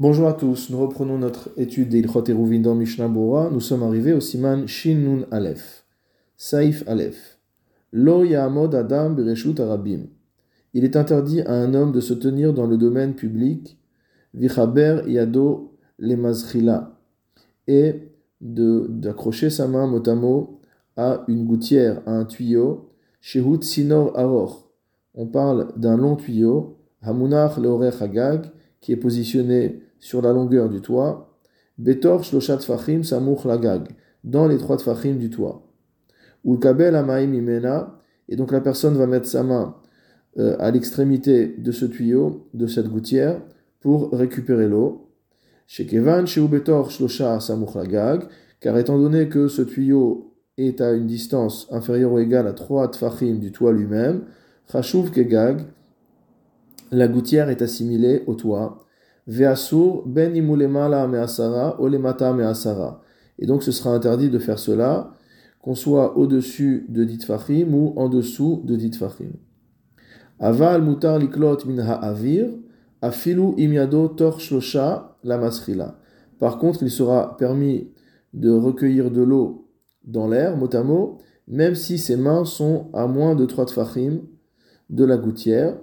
Bonjour à tous, nous reprenons notre étude d'Ilchot Eruvin dans Mishnah Bora. Nous sommes arrivés au siman Shin Nun Aleph. Saif Aleph. Lo Ya'amod Adam Bereshut Arabim. Il est interdit à un homme de se tenir dans le domaine public, Vichaber Yado Lemazchila, et d'accrocher sa main mot à mot à une gouttière, à un tuyau, Shehut Sinor Aror. On parle d'un long tuyau, Hamunach Leorech Hagag, qui est positionné sur la longueur du toit, Betor Shloshat Fachim Samuch Lagag, dans les trois Fachim du toit. Ulkabel Amaim Imena, et donc la personne va mettre sa main euh, à l'extrémité de ce tuyau, de cette gouttière, pour récupérer l'eau. Shekevan Sheu Betor Shlosha Samuch Lagag, car étant donné que ce tuyau est à une distance inférieure ou égale à trois Tfachim du toit lui-même, Chashuv Kegag, la gouttière est assimilée au toit. Ve'asur ben imulemala me'asara olemata me'asara. Et donc ce sera interdit de faire cela, qu'on soit au-dessus de dit fachim ou en dessous de dit fachim. Aval mutar liklot min ha'avir, afilu imyado tor la masrila. Par contre, il sera permis de recueillir de l'eau dans l'air, mot, même si ses mains sont à moins de 3 tfachim de la gouttière,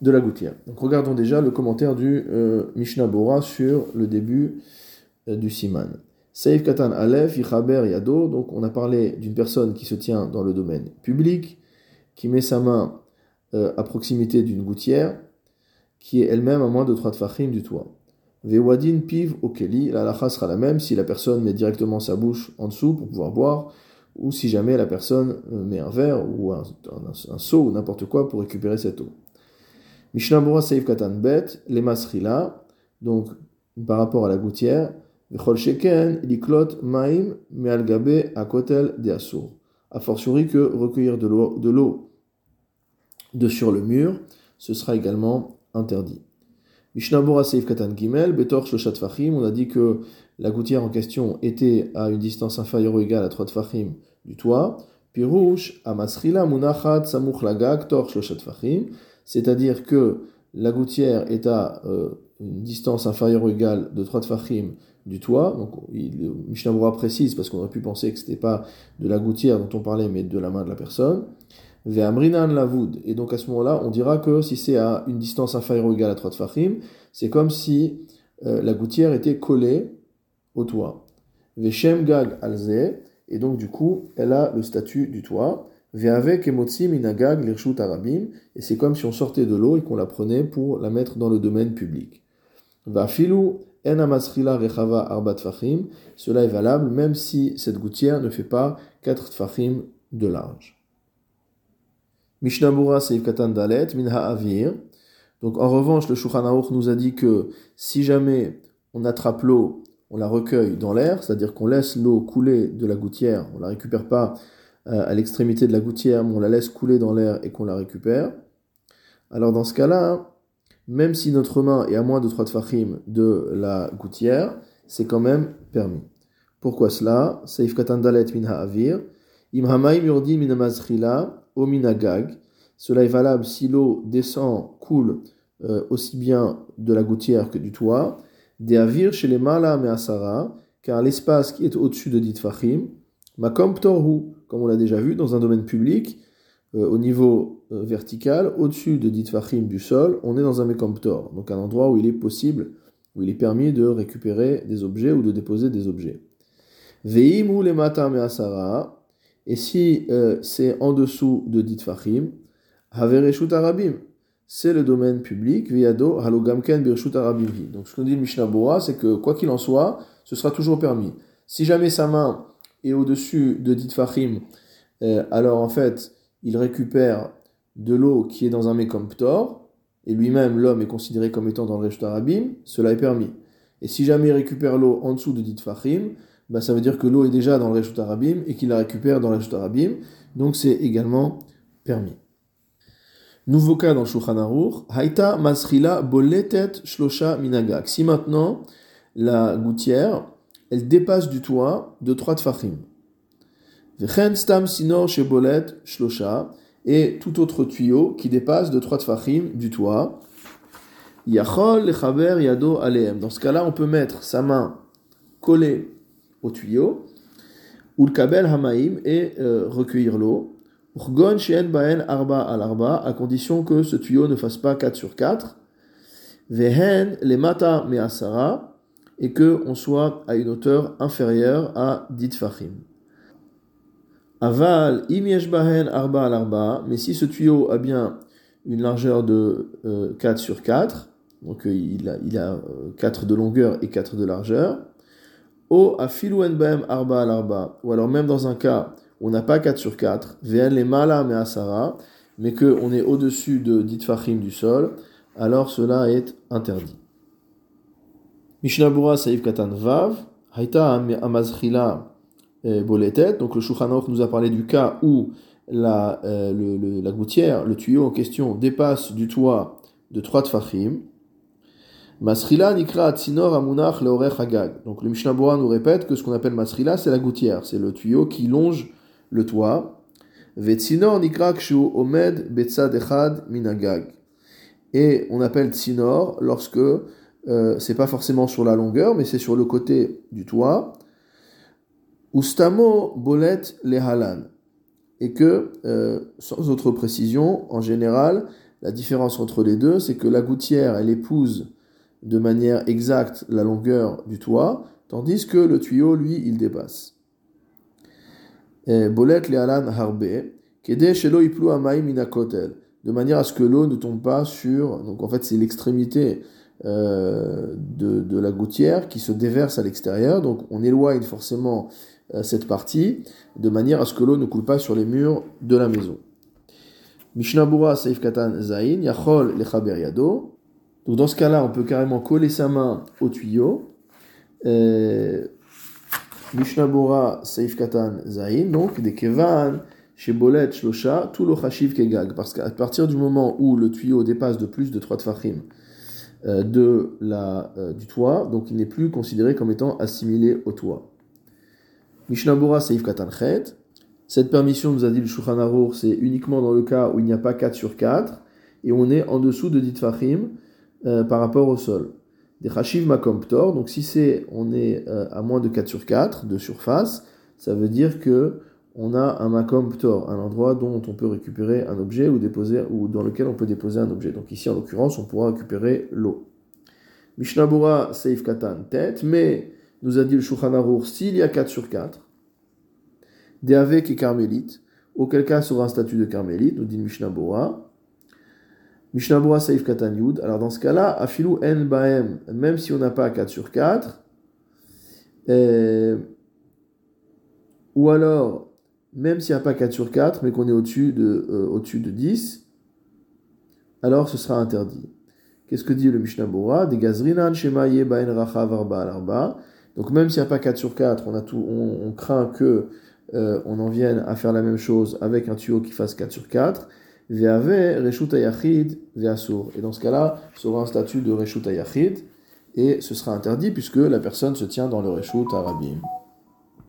de la gouttière. Donc regardons déjà le commentaire du euh, Mishnah Bora sur le début euh, du Siman. Seif Katan Aleph, Yichaber Yado, donc on a parlé d'une personne qui se tient dans le domaine public, qui met sa main euh, à proximité d'une gouttière, qui est elle-même à moins de 3 tfachim du toit. Vewadin piv okeli, la lacha sera la même si la personne met directement sa bouche en dessous pour pouvoir boire, ou si jamais la personne met un verre ou un, un, un seau ou n'importe quoi pour récupérer cette eau. Mishnah Seif Katan Bet, les masrila, donc par rapport à la gouttière, Vechol Sheken, Liklot Maim, Akotel de Asur. A fortiori que recueillir de l'eau de, sur le mur, ce sera également interdit. Mishnah Seif Katan Gimel, Betor Shoshat Fachim, on a dit que la gouttière en question était à une distance inférieure ou égale à 3 Fachim du toit. Pirouche, Amasrila, Munachat, Samuch Lagak, Tor Shoshat Fachim c'est-à-dire que la gouttière est à euh, une distance inférieure ou égale de 3 tfachim du toit. Donc, Mishnah précise, parce qu'on aurait pu penser que ce n'était pas de la gouttière dont on parlait, mais de la main de la personne. Ve'amrinan lavoud. Et donc, à ce moment-là, on dira que si c'est à une distance inférieure ou égale à 3 tfachim, c'est comme si euh, la gouttière était collée au toit. Ve'shem gag alze. Et donc, du coup, elle a le statut du toit. Et c'est comme si on sortait de l'eau et qu'on la prenait pour la mettre dans le domaine public. Cela est valable même si cette gouttière ne fait pas 4 tfachim de large. Mishnabura seif dalet minha avir. Donc en revanche, le Shulchan nous a dit que si jamais on attrape l'eau, on la recueille dans l'air, c'est-à-dire qu'on laisse l'eau couler de la gouttière, on la récupère pas à l'extrémité de la gouttière, mais on la laisse couler dans l'air et qu'on la récupère, alors dans ce cas-là, même si notre main est à moins de 3 tfachim de la gouttière, c'est quand même permis. Pourquoi cela? Saif katandalet min ha'avir, yurdi min o minagag. Cela est valable si l'eau descend, coule euh, aussi bien de la gouttière que du toit. De avir chez les mala asara, car l'espace qui est au-dessus de dit fachim, makom torhu, comme on l'a déjà vu, dans un domaine public, euh, au niveau euh, vertical, au-dessus de Ditfachim du sol, on est dans un Mekomptor, donc un endroit où il est possible, où il est permis de récupérer des objets ou de déposer des objets. Veimu le mata asara, et si euh, c'est en dessous de Ditfachim, havereshut arabim, c'est le domaine public, viado halogamken birshut arabimhi. Donc ce qu'on dit le Mishnah c'est que quoi qu'il en soit, ce sera toujours permis. Si jamais sa main et au-dessus de dit Fahim, euh, alors en fait, il récupère de l'eau qui est dans un mécomptor, et lui-même, l'homme est considéré comme étant dans le Arabim, cela est permis. Et si jamais il récupère l'eau en dessous de dit Fahim, bah, ça veut dire que l'eau est déjà dans le Arabim et qu'il la récupère dans le Arabim, donc c'est également permis. Nouveau cas dans Shulchan Aruch, Haïta Masrila Boletet Shlosha Minagak. Si maintenant la gouttière elle dépasse du toit de trois tfachim. stam sinor shebolet shlosha, et tout autre tuyau qui dépasse de trois tfachim du toit. Yachol lechaber yado aleem. Dans ce cas-là, on peut mettre sa main collée au tuyau, ou le kabel hamaim, et euh, recueillir l'eau. Urgon sheen baen arba al arba, à condition que ce tuyau ne fasse pas 4 sur 4. Vehen le mata me'asara, et que on soit à une hauteur inférieure à dit fachim. Aval bahen arba al arba, mais si ce tuyau a bien une largeur de 4 euh, sur 4, donc euh, il a, il a 4 euh, de longueur et 4 de largeur, o arba, ou alors même dans un cas où on n'a pas 4 sur 4, vn les mala me asara, mais qu'on est au-dessus de dit fachim du sol, alors cela est interdit. Mishnabura Saïf Katan Vav, Haïta Amazchila Boletet. Donc le Shulchan nous a parlé du cas où la, euh, le, la gouttière, le tuyau en question, dépasse du toit de trois tfachim. Masrila nikra tsinor amunach leorech hagag. Donc le Mishnah nous répète que ce qu'on appelle masrila, c'est la gouttière, c'est le tuyau qui longe le toit. Nikra kshu omed echad minagag. Et on appelle tsinor lorsque euh, c'est pas forcément sur la longueur, mais c'est sur le côté du toit. Ustamo bolet lehalan. Et que, euh, sans autre précision, en général, la différence entre les deux, c'est que la gouttière, elle épouse de manière exacte la longueur du toit, tandis que le tuyau, lui, il dépasse. Bolet lehalan harbe, kede shelo iplu minakotel, de manière à ce que l'eau ne tombe pas sur, donc en fait c'est l'extrémité euh, de, la gouttière qui se déverse à l'extérieur. Donc on éloigne forcément euh, cette partie de manière à ce que l'eau ne coule pas sur les murs de la maison. Mishnabura Saif Katan Zain, Yachol Yado. Donc dans ce cas-là, on peut carrément coller sa main au tuyau. Euh, Mishnabura Saif Katan Zain, donc des Kevan, chez Bolet Shlosha, tout Chashiv Kegag. Parce qu'à partir du moment où le tuyau dépasse de plus de 3 tfachim, de la, euh, du toit, donc il n'est plus considéré comme étant assimilé au toit. Mishnabura Seif Katanchet. Cette permission, nous a dit le Shulchan c'est uniquement dans le cas où il n'y a pas 4 sur 4 et on est en dessous de dit fachim euh, par rapport au sol. Des Chashiv Makom donc si c'est on est à moins de 4 sur 4 de surface, ça veut dire que on a un makom ptor, un endroit dont on peut récupérer un objet ou déposer ou dans lequel on peut déposer un objet. Donc ici en l'occurrence, on pourra récupérer l'eau. Mishnabura Seif Katan tête, mais nous a dit le Shulchan s'il y a 4 sur 4, avec et carmélite, auquel cas sera un statut de carmélite, nous dit Mishnabura. Mishnabura Seif Katan Yud, alors dans ce cas-là, Afilu En Baem, même si on n'a pas 4 sur 4, ou alors même s'il n'y a pas 4 sur 4, mais qu'on est au-dessus de, euh, au-dessus de 10, alors ce sera interdit. Qu'est-ce que dit le Mishnah Bora? Des gazrinan shema racha varba Donc même s'il n'y a pas 4 sur 4, on, a tout, on, craint que euh, on en vienne à faire la même chose avec un tuyau qui fasse 4 sur 4. Ve'ave ve'asur. Et dans ce cas-là, ce sera un statut de reshut ayachid et ce sera interdit puisque la personne se tient dans le reshut arabim.